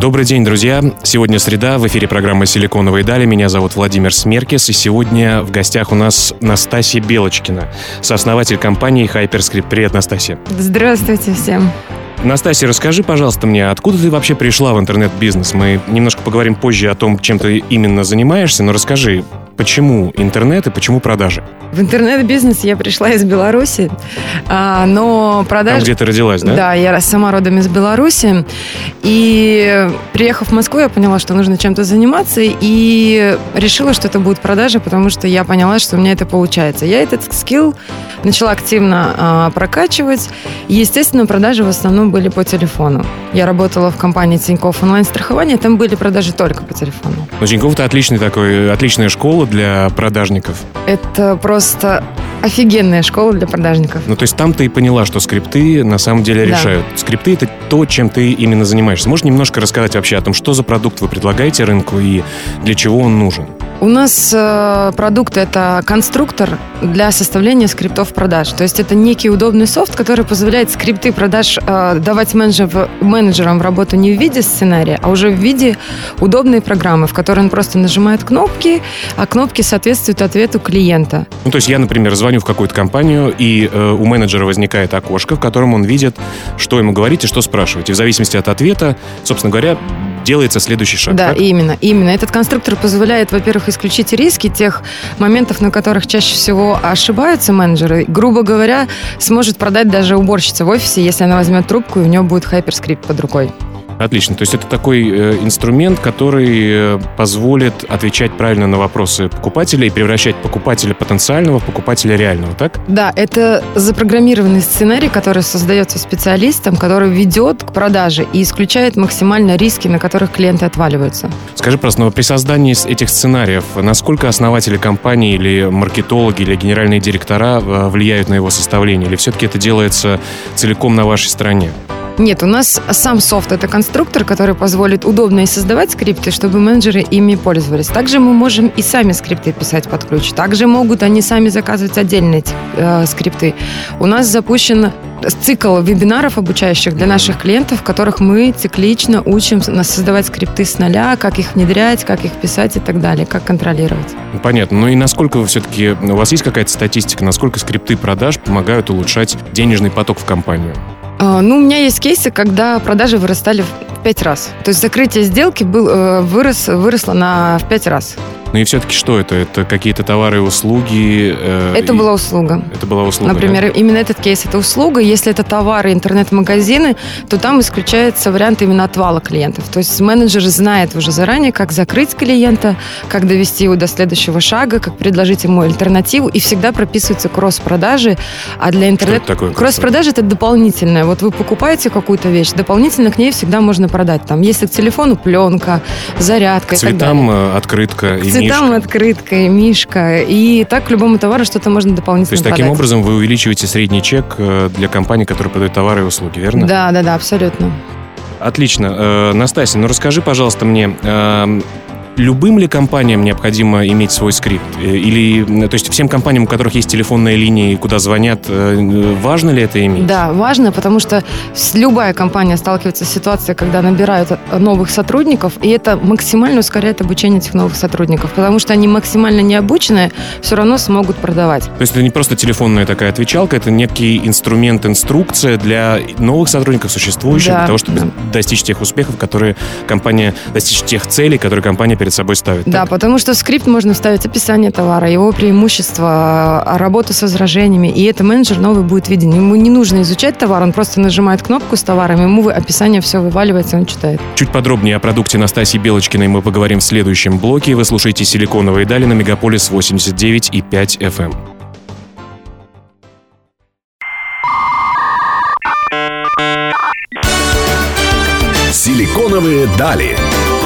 Добрый день, друзья. Сегодня среда, в эфире программы «Силиконовые дали». Меня зовут Владимир Смеркис, и сегодня в гостях у нас Настасья Белочкина, сооснователь компании HyperScript. Привет, Настасья. Здравствуйте всем. Настасья, расскажи, пожалуйста, мне, откуда ты вообще пришла в интернет-бизнес? Мы немножко поговорим позже о том, чем ты именно занимаешься, но расскажи, почему интернет и почему продажи? В интернет-бизнес я пришла из Беларуси, а, но продажи... Там, где ты родилась, да? Да, я сама родом из Беларуси. И приехав в Москву, я поняла, что нужно чем-то заниматься, и решила, что это будет продажи, потому что я поняла, что у меня это получается. Я этот скилл начала активно а, прокачивать. Естественно, продажи в основном были по телефону. Я работала в компании Тинькофф онлайн-страхование, там были продажи только по телефону. Ну, Тинькофф это отличный такой, отличная школа для продажников. Это просто офигенная школа для продажников. Ну, то есть там ты и поняла, что скрипты на самом деле Да. решают. Скрипты — это то, чем ты именно занимаешься. Можешь немножко рассказать вообще о том, что за продукт вы предлагаете рынку и для чего он нужен? У нас э, продукт это конструктор для составления скриптов продаж. То есть это некий удобный софт, который позволяет скрипты продаж э, давать менеджер- менеджерам в работу не в виде сценария, а уже в виде удобной программы, в которой он просто нажимает кнопки, а кнопки соответствуют ответу клиента. Ну, то есть я, например, звоню в какую-то компанию, и э, у менеджера возникает окошко, в котором он видит, что ему говорить и что спрашивать. И в зависимости от ответа, собственно говоря, делается следующий шаг. Да, так? именно, именно. Этот конструктор позволяет, во-первых, исключить риски тех моментов, на которых чаще всего ошибаются менеджеры. Грубо говоря, сможет продать даже уборщица в офисе, если она возьмет трубку, и у нее будет HyperScript под рукой. Отлично. То есть это такой э, инструмент, который э, позволит отвечать правильно на вопросы покупателя и превращать покупателя потенциального в покупателя реального, так? Да, это запрограммированный сценарий, который создается специалистом, который ведет к продаже и исключает максимально риски, на которых клиенты отваливаются. Скажи просто, но при создании этих сценариев, насколько основатели компании или маркетологи или генеральные директора э, влияют на его составление? Или все-таки это делается целиком на вашей стороне? Нет, у нас сам софт это конструктор, который позволит удобно и создавать скрипты, чтобы менеджеры ими пользовались. Также мы можем и сами скрипты писать под ключ. Также могут они сами заказывать отдельные э, скрипты. У нас запущен цикл вебинаров обучающих для наших клиентов, в которых мы циклично учим нас создавать скрипты с нуля, как их внедрять, как их писать и так далее, как контролировать. Ну, Понятно. Ну и насколько вы все-таки... У вас есть какая-то статистика, насколько скрипты продаж помогают улучшать денежный поток в компанию? А, Ну, у меня есть кейсы, когда продажи вырастали в пять раз. То есть закрытие сделки был, э, вырос, выросло на, в пять раз. Ну и все-таки что это? Это какие-то товары и услуги? э, Это и- была услуга. Это была услуга, Например, да? именно этот кейс это услуга. Если это товары, интернет-магазины, то там исключается вариант именно отвала клиентов. То есть менеджер знает уже заранее, как закрыть клиента, как довести его до следующего шага, как предложить ему альтернативу. И всегда прописываются кросс-продажи. А для Что интернет... это такое? Кросс-продажи это дополнительное. Вот вы покупаете какую-то вещь, дополнительно к ней всегда можно продать. Там, если к телефону пленка, зарядка К и так далее. э, открытка К цветам мишка. открытка и мишка. И так к любому товару что-то можно дополнительно То есть таким продать. образом вы увеличиваете средний чек э, для компаний, которые продают товары и услуги, верно? Да, да, да, абсолютно. Отлично. Э, Настасья, ну расскажи, пожалуйста, мне, э, любым ли компаниям необходимо иметь свой скрипт? Э, Или, то есть всем компаниям, у которых есть телефонные линии, куда звонят, э, важно ли это иметь? Да, важно, потому что любая компания сталкивается с ситуацией, когда набирают э, новых сотрудников, и это максимально ускоряет обучение этих новых сотрудников, потому что они максимально необученные все равно смогут продавать. То есть это не просто телефонная такая отвечалка, это некий инструмент, инструкция для новых сотрудников, существующих, Да, для того, чтобы да. достичь тех успехов, которые компания, достичь тех целей, которые компания перед собой ставит. Да, Так? потому что в скрипт можно вставить описание товара, его преимущества, а, работу с возражениями, и это менеджер новый будет виден. Ему не нужно изучать товар, он просто нажимает кнопку с товаром, ему описание все вываливается, он читает. Чуть подробнее о продукте Настасьи Белочкиной мы поговорим в следующем блоке. Вы слушаете «Силиконовые дали» на Мегаполис 89,5 FM. «Силиконовые дали».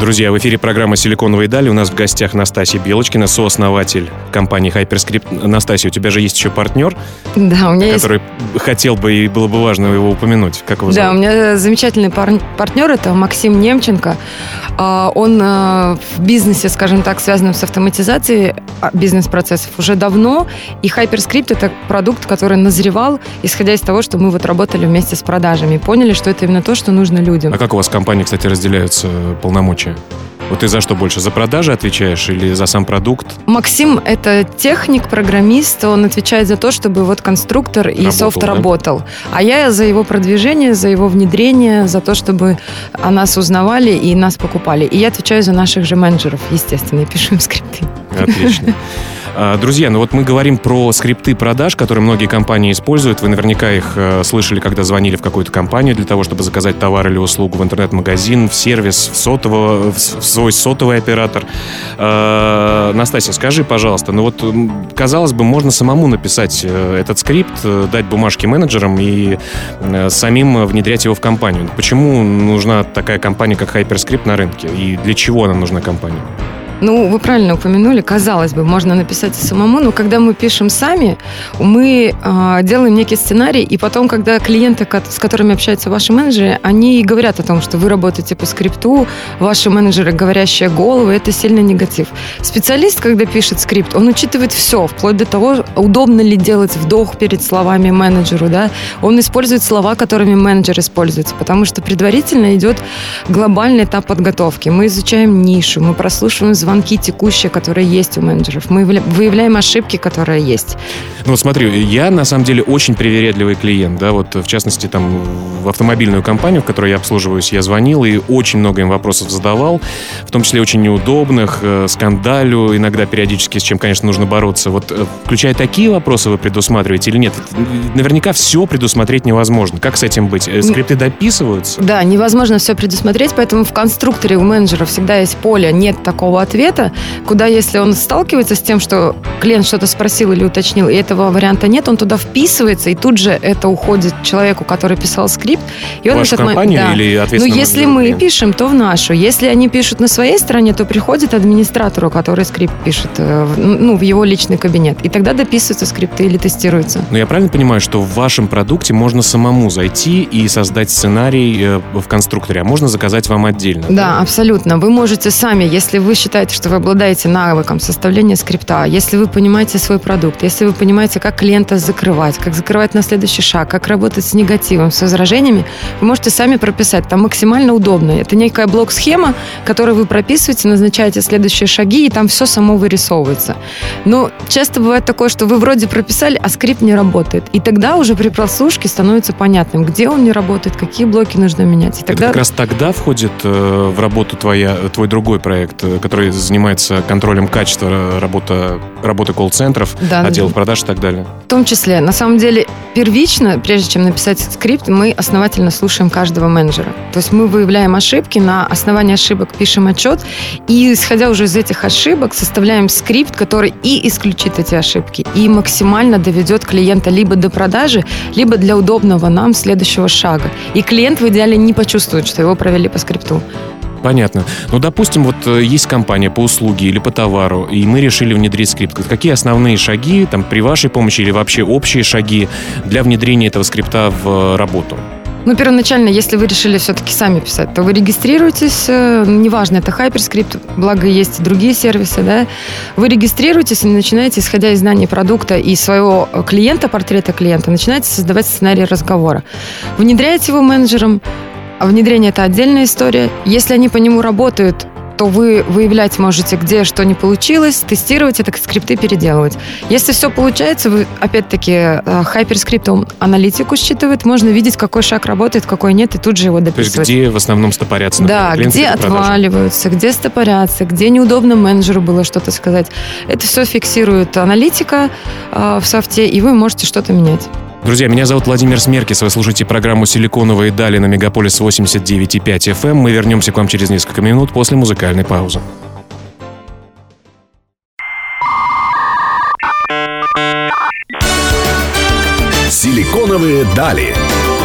Друзья, в эфире программа «Силиконовые дали». У нас в гостях Настасья Белочкина, сооснователь компании HyperScript. Настасья, у тебя же есть еще партнер, Да, у меня есть который хотел бы и было бы важно его упомянуть. Как его Да, у зовут? меня замечательный пар- партнер, это Максим Немченко. А, Он э, в бизнесе, скажем так, связанном с автоматизацией а, бизнес-процессов уже давно. И HyperScript – это продукт, который назревал, исходя из того, что мы вот работали вместе с продажами. Поняли, что это именно то, что нужно людям. А как у вас компании, кстати, разделяются полномочия? Вот ты за что больше? За продажи отвечаешь или за сам продукт? Максим – это техник, программист. Он отвечает за то, чтобы вот конструктор и Работал, софт да? работал. А я за его продвижение, за его внедрение, за то, чтобы о нас узнавали и нас покупали. И я отвечаю за наших же менеджеров, естественно, и пишу им скрипты. Отлично. А, Друзья, ну вот мы говорим про скрипты продаж, которые многие компании используют. Вы наверняка их э, слышали, когда звонили в какую-то компанию для того, чтобы заказать товар или услугу в интернет-магазин, в сервис, в, сотового, в свой сотовый оператор. А, Настасья, скажи, пожалуйста, ну вот, казалось бы, можно самому написать э, этот скрипт, э, дать бумажки менеджерам и самим внедрять его в компанию. Почему нужна такая компания, как HyperScript на рынке? И для чего она нужна компании? Ну, вы правильно упомянули, казалось бы, можно написать и самому, но когда мы пишем сами, мы э, делаем некий сценарий, и потом, когда клиенты, с которыми общаются ваши менеджеры, они говорят о том, что вы работаете по скрипту, ваши менеджеры говорящие головы, это сильный негатив. Специалист, когда пишет скрипт, он учитывает все, вплоть до того, удобно ли делать вдох перед словами менеджеру, да, он использует слова, которыми менеджер используется, потому что предварительно идет глобальный этап подготовки. Мы изучаем нишу, мы прослушиваем звонки текущие, которые есть у менеджеров, мы выявля- выявляем ошибки, которые есть. Ну вот смотри, я на самом деле очень привередливый клиент, да, вот в частности там в автомобильную компанию, в которой я обслуживаюсь, я звонил и очень много им вопросов задавал, в том числе очень неудобных, э, скандалю иногда периодически, с чем, конечно, нужно бороться. Вот э, включая такие вопросы вы предусматриваете или нет? Наверняка все предусмотреть невозможно. Как с этим быть? Э, Скрипты дописываются? Да, невозможно все предусмотреть, поэтому в конструкторе у менеджера всегда есть поле, нет такого ответа, куда если он сталкивается с тем, что клиент что-то спросил или уточнил, и этого варианта нет, он туда вписывается, и тут же это уходит человеку, который писал скрипт. И он вашу этот компанию да. или Ну, если мы пишем, то в нашу. Если они пишут на своей стороне, то приходит администратору, который скрипт пишет, э, в- ну, в его личный кабинет. И тогда дописываются скрипты или тестируются. Но я правильно понимаю, что в вашем продукте можно самому зайти и создать сценарий э, в конструкторе, а можно заказать вам отдельно? Да, абсолютно. Вы можете сами, если вы считаете, что вы обладаете навыком составления скрипта, если вы понимаете свой продукт, если вы понимаете, как клиента закрывать, как закрывать на следующий шаг, как работать с негативом, с возражениями, вы можете сами прописать. Там максимально удобно. Это некая блок-схема, которую вы прописываете, назначаете следующие шаги, и там все само вырисовывается. Но часто бывает такое, что вы вроде прописали, а скрипт не работает. И тогда уже при прослушке становится понятным, где он не работает, какие блоки нужно менять. И Это тогда... как раз тогда входит э, в работу твоя, твой другой проект, э, который занимается контролем качества работа, работы колл-центров, да, отделов да. продаж и так далее. В том числе, на самом деле, первично, прежде чем написать скрипт, мы основательно слушаем каждого менеджера. То есть мы выявляем ошибки, на основании ошибок пишем отчет, и исходя уже из этих ошибок, составляем скрипт, который и исключит эти ошибки, и максимально доведет клиента либо до продажи, либо для удобного нам следующего шага. И клиент в идеале не почувствует, что его провели по скрипту. Понятно. Ну, допустим, вот э, есть компания по услуге или по товару, и мы решили внедрить скрипт. Какие основные шаги, там, при вашей помощи или вообще общие шаги для внедрения этого скрипта в э, работу? Ну, первоначально, если вы решили все-таки сами писать, то вы регистрируетесь, э, неважно, это HyperScript, благо есть другие сервисы, да, вы регистрируетесь и начинаете, исходя из знаний продукта и своего клиента, портрета клиента, начинаете создавать сценарий разговора. Внедряете его менеджером, а внедрение – это отдельная история. Если они по нему работают, то вы выявлять можете, где что не получилось, тестировать это, скрипты переделывать. Если все получается, вы, опять-таки, э, он аналитику считывает, можно видеть, какой шаг работает, какой нет, и тут же его То есть дописывать. где в основном стопорятся Да, например, клиенты где отваливаются, где стопорятся, где неудобно менеджеру было что-то сказать. Это все фиксирует аналитика э, в софте, и вы можете что-то менять. Друзья, меня зовут Владимир Смеркис. Вы слушаете программу «Силиконовые дали» на Мегаполис 89,5 FM. Мы вернемся к вам через несколько минут после музыкальной паузы. «Силиконовые дали».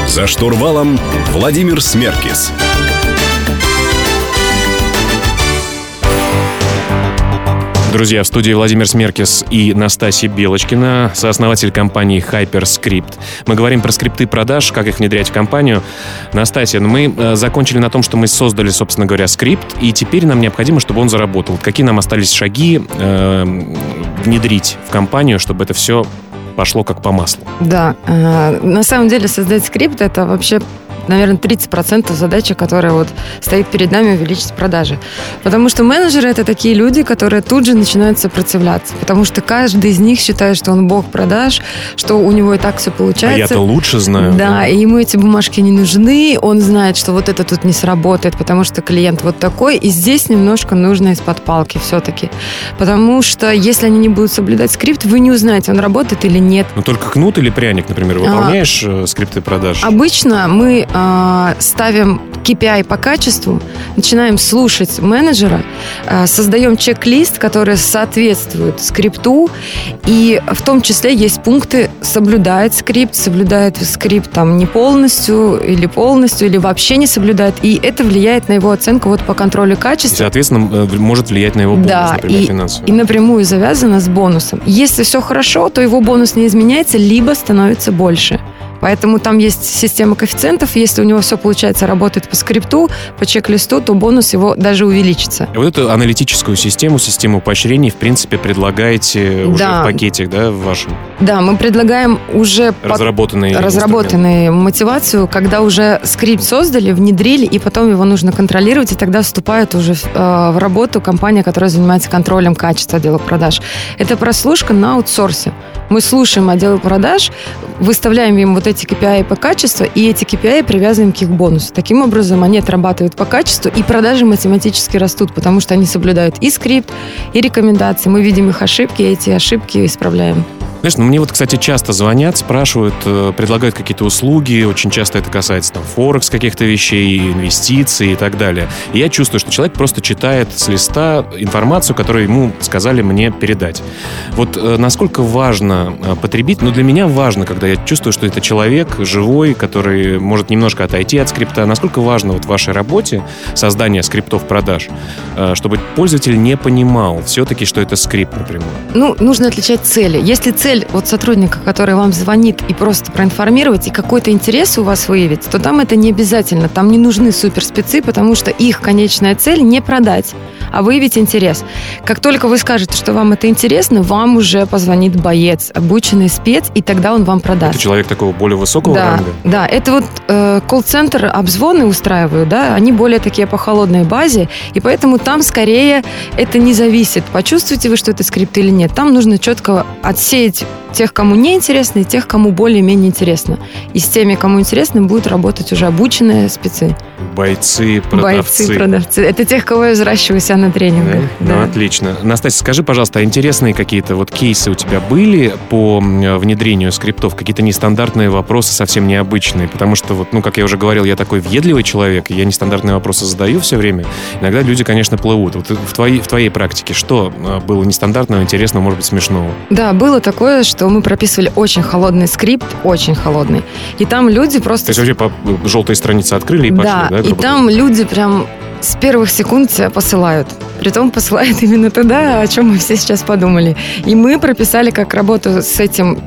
За штурвалом Владимир Смеркис. Друзья, в студии Владимир Смеркис и Настасья Белочкина, сооснователь компании HyperScript. Мы говорим про скрипты продаж, как их внедрять в компанию. Настасья, ну мы э, закончили на том, что мы создали, собственно говоря, скрипт, и теперь нам необходимо, чтобы он заработал. Какие нам остались шаги э, внедрить в компанию, чтобы это все пошло как по маслу? Да, э, на самом деле создать скрипт это вообще наверное, 30% задачи, которая вот стоит перед нами, увеличить продажи. Потому что менеджеры это такие люди, которые тут же начинают сопротивляться. Потому что каждый из них считает, что он бог продаж, что у него и так все получается. А я-то лучше знаю. Да, да, и ему эти бумажки не нужны. Он знает, что вот это тут не сработает, потому что клиент вот такой. И здесь немножко нужно из-под палки все-таки. Потому что если они не будут соблюдать скрипт, вы не узнаете, он работает или нет. Ну только кнут или пряник, например, выполняешь а, скрипты продаж? Обычно мы ставим KPI по качеству, начинаем слушать менеджера, э, создаем чек-лист, который соответствует скрипту, и в том числе есть пункты соблюдает скрипт, соблюдает скрипт там не полностью или полностью, или вообще не соблюдает, и это влияет на его оценку вот по контролю качества. И, соответственно, э, может влиять на его бонус, да, например, и, финансовый. и напрямую завязано с бонусом. Если все хорошо, то его бонус не изменяется, либо становится больше. Поэтому там есть система коэффициентов. Если у него все получается работает по скрипту, по чек-листу, то бонус его даже увеличится. И вот эту аналитическую систему, систему поощрений, в принципе, предлагаете уже да. в пакете, да, в вашем? Да, мы предлагаем уже разработанные, разработанные мотивацию, когда уже скрипт создали, внедрили, и потом его нужно контролировать, и тогда вступает уже в, э, в работу компания, которая занимается контролем качества отдела продаж. Это прослушка на аутсорсе. Мы слушаем отдел продаж, выставляем им вот эти KPI по качеству, и эти KPI привязываем к их бонусу. Таким образом, они отрабатывают по качеству, и продажи математически растут, потому что они соблюдают и скрипт, и рекомендации. Мы видим их ошибки, и эти ошибки исправляем. Знаешь, ну мне вот, кстати, часто звонят, спрашивают, э, предлагают какие-то услуги. Очень часто это касается там форекс каких-то вещей, инвестиций и так далее. И я чувствую, что человек просто читает с листа информацию, которую ему сказали мне передать. Вот э, насколько важно э, потребить? Ну, для меня важно, когда я чувствую, что это человек живой, который может немножко отойти от скрипта. Насколько важно вот в вашей работе создание скриптов продаж, чтобы пользователь не понимал все-таки, что это скрипт напрямую? Ну, нужно отличать цели. Если цель вот сотрудника, который вам звонит и просто проинформировать, и какой-то интерес у вас выявить, то там это не обязательно. Там не нужны суперспецы, потому что их конечная цель не продать, а выявить интерес. Как только вы скажете, что вам это интересно, вам уже позвонит боец, обученный спец, и тогда он вам продаст. Это человек такого более высокого да, ранга? Да, это вот э, колл-центр обзвоны устраивают, да, они более такие по холодной базе, и поэтому там скорее это не зависит, почувствуете вы, что это скрипт или нет. Там нужно четко отсеять тех, кому не интересно, и тех, кому более-менее интересно. И с теми, кому интересно, будут работать уже обученные спецы. Бойцы, продавцы. Бойцы, продавцы. Это тех, кого я взращиваю себя на тренингах. Да? Да. Ну, отлично. Настасья, скажи, пожалуйста, а интересные какие-то вот кейсы у тебя были по внедрению скриптов? Какие-то нестандартные вопросы, совсем необычные? Потому что, вот, ну, как я уже говорил, я такой въедливый человек, и я нестандартные вопросы задаю все время. Иногда люди, конечно, плывут. Вот в твоей, в твоей практике что а, было нестандартного, интересного, может быть, смешного? Да, было такое, что мы прописывали очень холодный скрипт, очень холодный. И там люди просто... То есть вообще по желтой странице открыли и пошли, да? Да, и там люди прям с первых секунд тебя посылают. Притом посылают именно туда, о чем мы все сейчас подумали. И мы прописали как работу с этим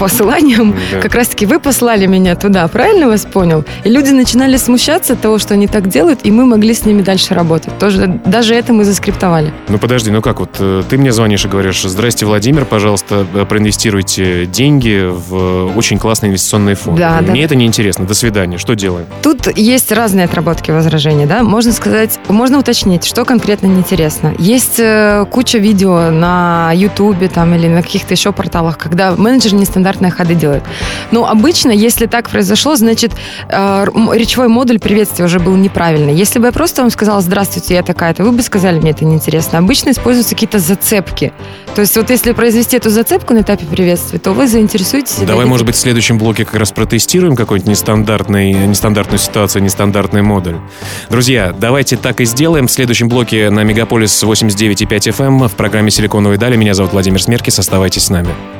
посыланием, да. как раз-таки вы послали меня туда, правильно вас понял? И люди начинали смущаться от того, что они так делают, и мы могли с ними дальше работать. Тоже, даже это мы заскриптовали. Ну подожди, ну как вот, э, ты мне звонишь и говоришь, здрасте, Владимир, пожалуйста, э, проинвестируйте деньги в очень классный инвестиционный фонд. Да, мне да. это не интересно, до свидания, что делаем? Тут есть разные отработки возражений, да, можно сказать, можно уточнить, что конкретно неинтересно. Есть э, куча видео на Ютубе там или на каких-то еще порталах, когда менеджер нестандартный стандартные ходы делают. Но обычно, если так произошло, значит, э, речевой модуль приветствия уже был неправильный. Если бы я просто вам сказала «Здравствуйте, я такая-то», вы бы сказали «Мне это неинтересно». Обычно используются какие-то зацепки. То есть вот если произвести эту зацепку на этапе приветствия, то вы заинтересуетесь... Давай, может быть, в следующем блоке как раз протестируем какой-нибудь нестандартный, нестандартную ситуацию, нестандартный модуль. Друзья, давайте так и сделаем. В следующем блоке на Мегаполис 89,5 FM эм в программе «Силиконовые дали». Меня зовут Владимир Смеркис. Оставайтесь с нами.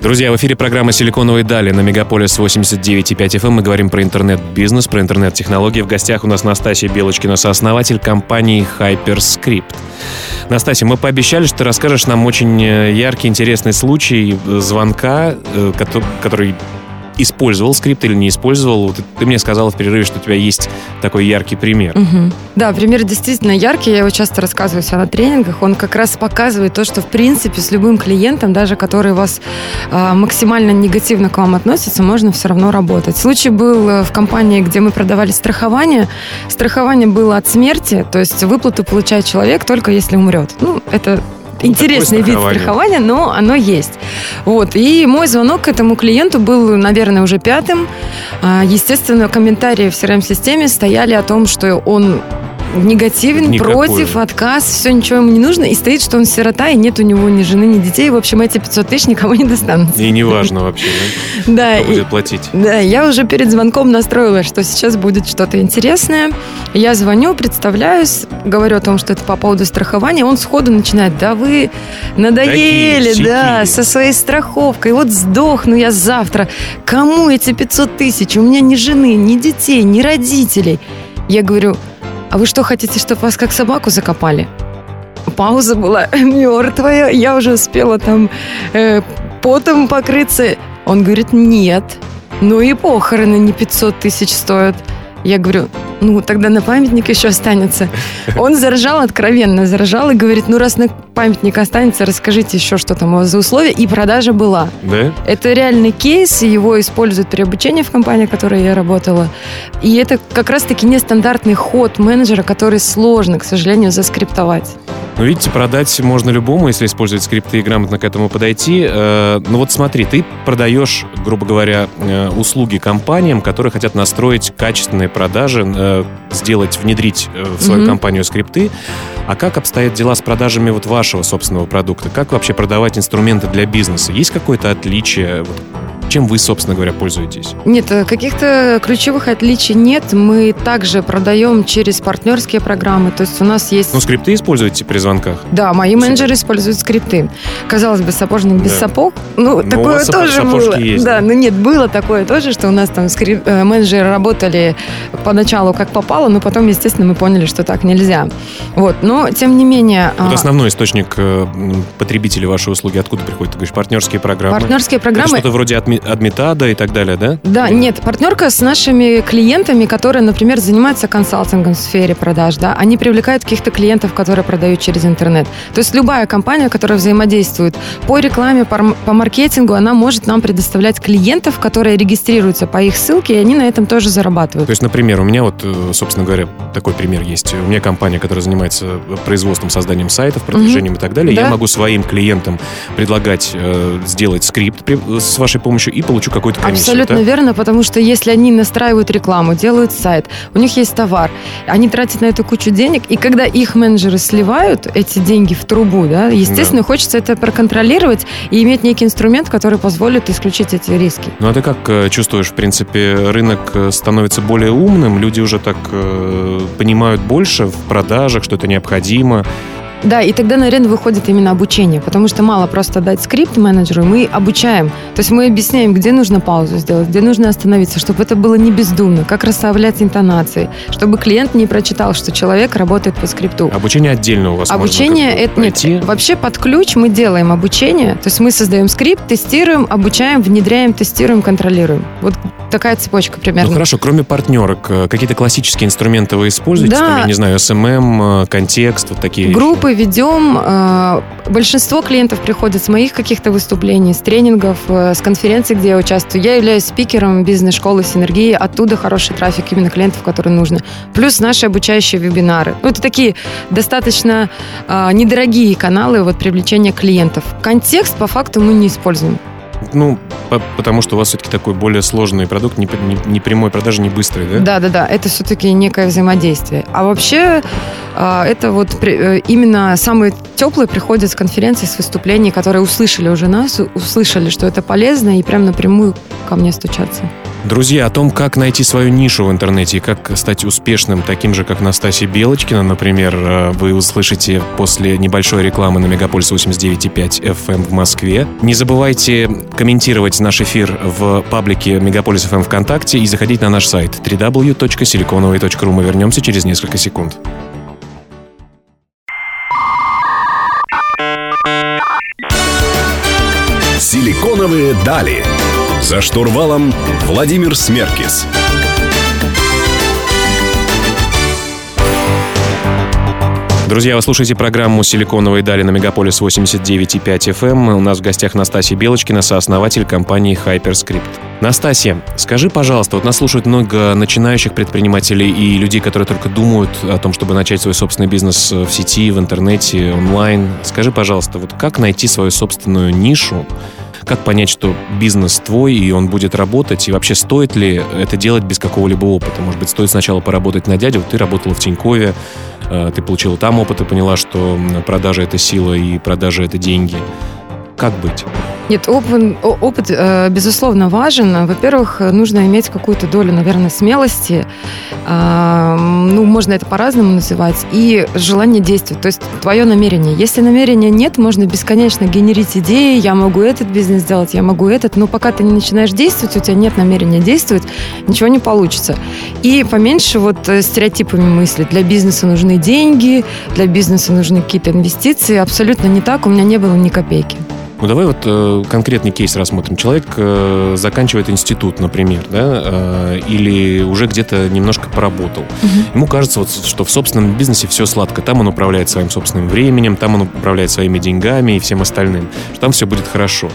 Друзья, в эфире программа «Силиконовые дали» на Мегаполис 89,5 FM. Эм. Мы говорим про интернет-бизнес, про интернет-технологии. В гостях у нас Настасья Белочкина, сооснователь компании HyperScript. Настасья, мы пообещали, что ты расскажешь нам очень э, яркий, интересный случай звонка, э, который использовал скрипт или не использовал. Вот ты мне сказала в перерыве, что у тебя есть такой яркий пример. Угу. Да, пример действительно яркий. Я его часто рассказываю себя на тренингах. Он как раз показывает то, что в принципе с любым клиентом, даже который вас э, максимально негативно к вам относится, можно все равно работать. Случай был э, в компании, где мы продавали страхование. Страхование было от смерти, то есть выплату получает человек только если умрет. Ну, это интересный вид страхования, но оно есть. Вот. И мой звонок к этому клиенту был, наверное, уже пятым. А, естественно, комментарии в CRM-системе стояли о том, что он негативен, Никакой. против, отказ, все, ничего ему не нужно, и стоит, что он сирота, и нет у него ни жены, ни детей. В общем, эти 500 тысяч никому не достанутся. И не важно вообще, да? Да. Кто будет платить. Да, я уже перед звонком настроила, что сейчас будет что-то интересное. Я звоню, представляюсь, говорю о том, что это по поводу страхования. Он сходу начинает, да вы надоели, Такие, да, со своей страховкой. Вот сдохну я завтра. Кому эти 500 тысяч? У меня ни жены, ни детей, ни родителей. Я говорю, а вы что, хотите, чтобы вас как собаку закопали? Пауза была мертвая, я уже успела там э, потом покрыться. Он говорит, нет, ну и похороны не 500 тысяч стоят. Я говорю, ну, тогда на памятник еще останется. Он заржал откровенно, заржал и говорит, ну, раз на памятник останется, расскажите еще, что там у вас за условия. И продажа была. Да? Это реальный кейс, его используют при обучении в компании, в которой я работала. И это как раз-таки нестандартный ход менеджера, который сложно, к сожалению, заскриптовать. Ну, видите, продать можно любому, если использовать скрипты и грамотно к этому подойти. Э, ну вот смотри, ты продаешь, грубо говоря, э, услуги компаниям, которые хотят настроить качественные продажи, э, сделать, внедрить в свою mm-hmm. компанию скрипты. А как обстоят дела с продажами вот вашего собственного продукта? Как вообще продавать инструменты для бизнеса? Есть какое-то отличие? Чем вы, собственно говоря, пользуетесь? Нет, э, каких-то ключевых отличий нет. Мы также продаем через партнерские программы. То есть у нас есть... Ну, скрипты используете при звонках? Да, мои Супер. менеджеры используют скрипты. Казалось бы, сапожник без да. сапог. Ну, но ну, такое тоже было. Есть, да, да, ну нет, было такое тоже, что у нас там скрип... Э, менеджеры работали поначалу как попало, но потом, естественно, мы поняли, что так нельзя. Вот, но тем не менее... Вот а, основной источник э, потребителей вашей услуги откуда приходит? Ты говоришь, партнерские программы? Партнерские программы... Это что-то вроде отми Адмитада и так далее, да? Да, нет, партнерка с нашими клиентами, которые, например, занимаются консалтингом в сфере продаж, да, они привлекают каких-то клиентов, которые продают через интернет. То есть любая компания, которая взаимодействует по рекламе, по, по маркетингу, она может нам предоставлять клиентов, которые регистрируются по их ссылке, и они на этом тоже зарабатывают. То есть, например, у меня вот, э, собственно говоря, такой пример есть. У меня компания, которая занимается производством, созданием сайтов, продвижением угу. и так далее. Да. Я могу своим клиентам предлагать э, сделать скрипт при, с вашей помощью помощью и получу какую-то комиссию. Абсолютно да? верно, потому что если они настраивают рекламу, делают сайт, у них есть товар, они тратят на это кучу денег, и когда их менеджеры сливают эти деньги в трубу, да, естественно, да. хочется это проконтролировать и иметь некий инструмент, который позволит исключить эти риски. Ну а ты как э, чувствуешь, в принципе, рынок э, становится более умным, люди уже так э, понимают больше в продажах, что это необходимо, да, и тогда на арену выходит именно обучение, потому что мало просто дать скрипт менеджеру, мы обучаем. То есть мы объясняем, где нужно паузу сделать, где нужно остановиться, чтобы это было не бездумно, как расставлять интонации, чтобы клиент не прочитал, что человек работает по скрипту. Обучение отдельно у вас Обучение это нет. Вообще под ключ мы делаем обучение, то есть мы создаем скрипт, тестируем, обучаем, внедряем, тестируем, контролируем. Вот такая цепочка примерно. Ну хорошо, кроме партнерок, э, какие-то классические инструменты вы используете? Да. Там, я не знаю, SMM, э, контекст, вот такие Группы вещи? ведем. Э, большинство клиентов приходят с моих каких-то выступлений, с тренингов, с конференций, где я участвую. Я являюсь спикером бизнес-школы «Синергии». Оттуда хороший трафик именно клиентов, которые нужны. Плюс наши обучающие вебинары. Ну, это такие достаточно недорогие каналы вот, привлечения клиентов. Контекст, по факту, мы не используем. Ну, потому что у вас все-таки такой более сложный продукт, не, не, не прямой продажи, не быстрый, да? Да, да, да. Это все-таки некое взаимодействие. А вообще а, это вот э, именно самые теплые приходят с конференции, с выступлений, которые услышали уже нас, услышали, что это полезно, и прям напрямую ко мне стучаться. Друзья, о том, как найти свою нишу в интернете и как стать успешным, таким же, как Настасья Белочкина, например, э, вы услышите после небольшой рекламы на Мегаполис 89.5 FM эм в Москве. Не забывайте комментировать наш эфир в паблике Мегаполис FM эм ВКонтакте и заходить на наш сайт www.siliconovый.ru. Мы вернемся через несколько секунд. Силиконовые дали. За штурвалом Владимир Смеркис. Друзья, вы слушаете программу «Силиконовые дали» на Мегаполис 89.5 FM. Эм. У нас в гостях Настасья Белочкина, сооснователь компании Hyperscript. Настасья, скажи, пожалуйста, вот нас слушают много начинающих предпринимателей и людей, которые только думают о том, чтобы начать свой собственный бизнес в сети, в интернете, онлайн. Скажи, пожалуйста, вот как найти свою собственную нишу, как понять, что бизнес твой, и он будет работать? И вообще, стоит ли это делать без какого-либо опыта? Может быть, стоит сначала поработать на дядю? Ты работала в Тинькове, э, ты получила там опыт и поняла, что продажа — это сила и продажа — это деньги. Как быть? Нет, опыт, опыт э, безусловно, важен. Во-первых, нужно иметь какую-то долю, наверное, смелости. Э, ну, можно это по-разному называть. И желание действовать. То есть твое намерение. Если намерения нет, можно бесконечно генерить идеи. Я могу этот бизнес сделать, я могу этот. Но пока ты не начинаешь действовать, у тебя нет намерения действовать, ничего не получится. И поменьше вот э, стереотипами мысли. Для бизнеса нужны деньги, для бизнеса нужны какие-то инвестиции. Абсолютно не так. У меня не было ни копейки. Ну, давай вот э, конкретный кейс рассмотрим. Человек э, заканчивает институт, например, да, э, или уже где-то немножко поработал. Угу. Ему кажется, вот, что в собственном бизнесе все сладко. Там он управляет своим собственным временем, там он управляет своими деньгами и всем остальным. Что там все будет хорошо.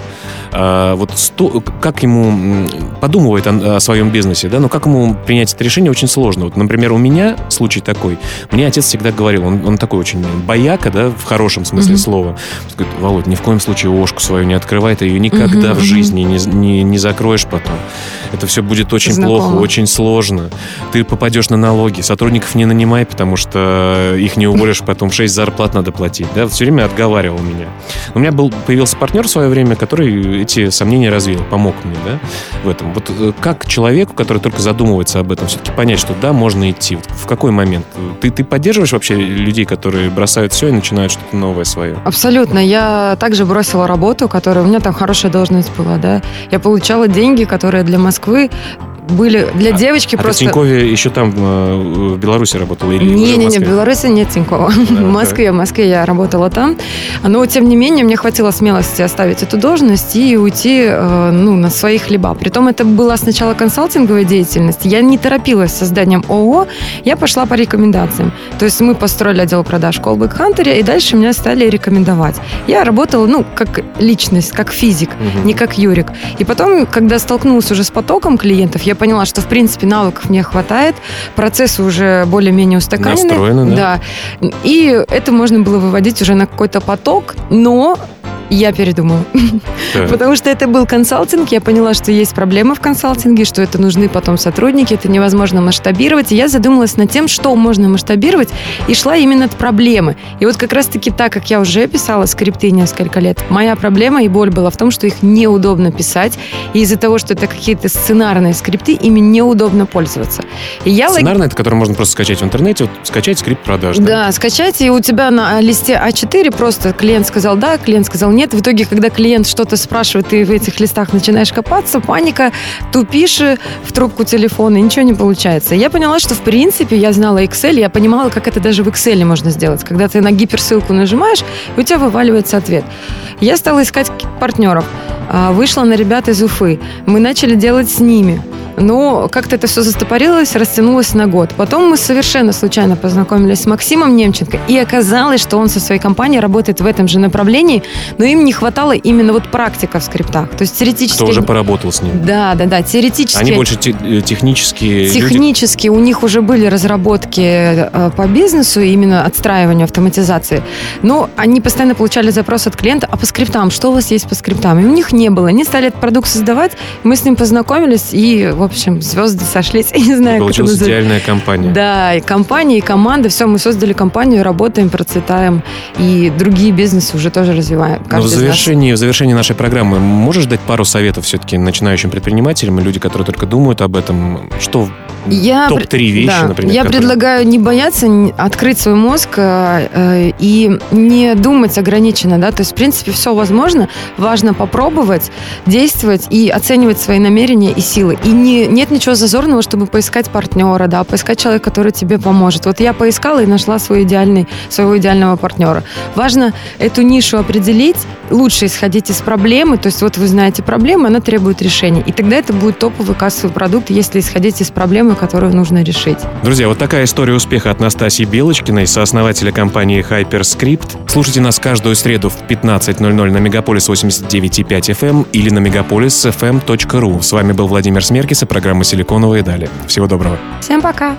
А, вот сто, как ему подумывает о, о своем бизнесе, да, но как ему принять это решение очень сложно. Вот, например, у меня случай такой. Мне отец всегда говорил, он, он такой очень бояка, да, в хорошем смысле mm-hmm. слова. Он говорит, Володь, ни в коем случае ложку свою не открывай, ты ее никогда mm-hmm. в жизни не, не, не закроешь потом. Это все будет очень Знакомо. плохо, очень сложно. Ты попадешь на налоги, сотрудников не нанимай, потому что их не уволишь, потом 6 зарплат надо платить. Да, все время отговаривал меня. У меня был, появился партнер в свое время, который эти сомнения развеял, помог мне, да, в этом. Вот э, как человеку, который только задумывается об этом, все-таки понять, что да, можно идти? Вот в какой момент? Ты, ты поддерживаешь вообще людей, которые бросают все и начинают что-то новое свое? Абсолютно. Я также бросила работу, которая... У меня там хорошая должность была, да. Я получала деньги, которые для Москвы были для а, девочки а просто... Ты Тинькове еще там э, в Беларуси работала? Или Не-не-не, в, в Беларуси нет Тинькова. в Москве, в Москве я работала там. Но, тем не менее, мне хватило смелости оставить эту должность и уйти э, ну, на свои хлеба. Притом это была сначала консалтинговая деятельность. Я не торопилась с созданием ООО, я пошла по рекомендациям. То есть мы построили отдел продаж Callback Hunter, и дальше меня стали рекомендовать. Я работала, ну, как личность, как физик, угу. не как Юрик. И потом, когда столкнулась уже с потоком клиентов, я поняла, что, в принципе, навыков мне хватает, процессы уже более-менее устаканены. Настроены, да. да. И это можно было выводить уже на какой-то поток, но я передумала. Потому что это был консалтинг. Я поняла, что есть проблемы в консалтинге, что это нужны потом сотрудники, это невозможно масштабировать. И я задумалась над тем, что можно масштабировать, и шла именно от проблемы. И вот как раз-таки так, как я уже писала скрипты несколько лет, моя проблема и боль была в том, что их неудобно писать. И из-за того, что это какие-то сценарные скрипты, ими неудобно пользоваться. И я Сценарный, это который можно просто скачать в интернете, вот скачать скрипт продаж. Да, да скачать, и у тебя на листе А4 просто клиент сказал да, клиент сказал нет. В итоге, когда клиент что-то спрашивает, ты в этих листах начинаешь копаться, паника, тупишь в трубку телефона, ничего не получается. Я поняла, что, в принципе, я знала Excel, я понимала, как это даже в Excel можно сделать. Когда ты на гиперссылку нажимаешь, у тебя вываливается ответ. Я стала искать партнеров. А, вышла на ребят из Уфы. Мы начали делать с ними. Но как-то это все застопорилось, растянулось на год. Потом мы совершенно случайно познакомились с Максимом Немченко, и оказалось, что он со своей компанией работает в этом же направлении, но им не хватало именно вот практика в скриптах. То есть теоретически... Кто уже поработал с ним. Да, да, да, теоретически... Они больше те- э, технические люди. Технически у них уже были разработки э, по бизнесу, именно отстраиванию автоматизации. Но они постоянно получали запрос от клиента, а по скриптам, что у вас есть по скриптам? И у них не было. Они стали этот продукт создавать, мы с ним познакомились, и, в общем, звезды сошлись. Я не знаю, как это называется. идеальная компания. Да, и компания, и команда, все, мы создали компанию, работаем, процветаем, и другие бизнесы уже тоже развиваем. Но в из нас. завершении, в завершении нашей программы можешь дать пару советов все-таки начинающим предпринимателям и люди, которые только думают об этом? Что Я топ-3 пред- вещи, да, например? Я которые- предлагаю не бояться, открыть свой мозг э, э, и не думать ограниченно, да, то есть, в принципе, все возможно, важно попробовать, действовать и оценивать свои намерения и силы. И не, нет ничего зазорного, чтобы поискать партнера, да, поискать человека, который тебе поможет. Вот я поискала и нашла свой идеальный, своего идеального партнера. Важно эту нишу определить, лучше исходить из проблемы, то есть вот вы знаете проблему, она требует решения. И тогда это будет топовый кассовый продукт, если исходить из проблемы, которую нужно решить. Друзья, вот такая история успеха от Настасьи Белочкиной, сооснователя компании HyperScript. Слушайте нас каждую среду в 15.00 на Мегаполис 89.5 FM эм или на megapolisfm.ru. С вами был Владимир Смеркис и программа «Силиконовые дали». Всего доброго. Всем пока!